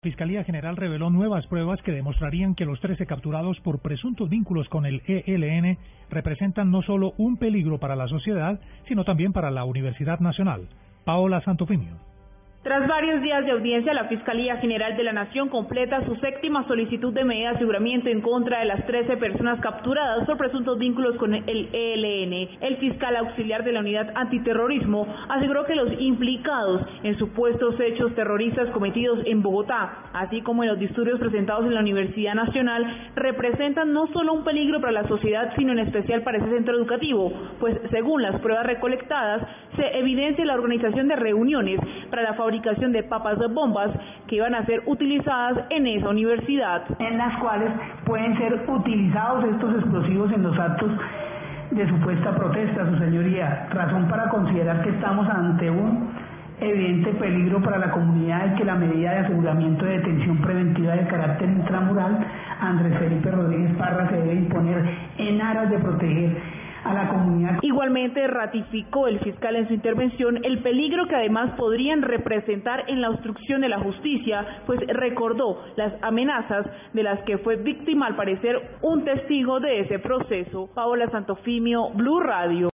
Fiscalía General reveló nuevas pruebas que demostrarían que los 13 capturados por presuntos vínculos con el ELN representan no solo un peligro para la sociedad, sino también para la Universidad Nacional. Paola Santofimio. Tras varios días de audiencia, la Fiscalía General de la Nación completa su séptima solicitud de medida de aseguramiento en contra de las 13 personas capturadas por presuntos vínculos con el ELN. El fiscal auxiliar de la Unidad Antiterrorismo aseguró que los implicados en supuestos hechos terroristas cometidos en Bogotá, así como en los disturbios presentados en la Universidad Nacional, representan no solo un peligro para la sociedad, sino en especial para ese centro educativo, pues según las pruebas recolectadas, se evidencia la organización de reuniones para la fabricación de papas bombas que iban a ser utilizadas en esa universidad. En las cuales pueden ser utilizados estos explosivos en los actos de supuesta protesta, su señoría. Razón para considerar que estamos ante un evidente peligro para la comunidad y que la medida de aseguramiento de detención preventiva de carácter intramural Andrés Felipe Rodríguez Parra se debe imponer en aras de proteger a la comunidad. Igualmente ratificó el fiscal en su intervención el peligro que además podrían representar en la obstrucción de la justicia, pues recordó las amenazas de las que fue víctima al parecer un testigo de ese proceso. Paola Santofimio, Blue Radio.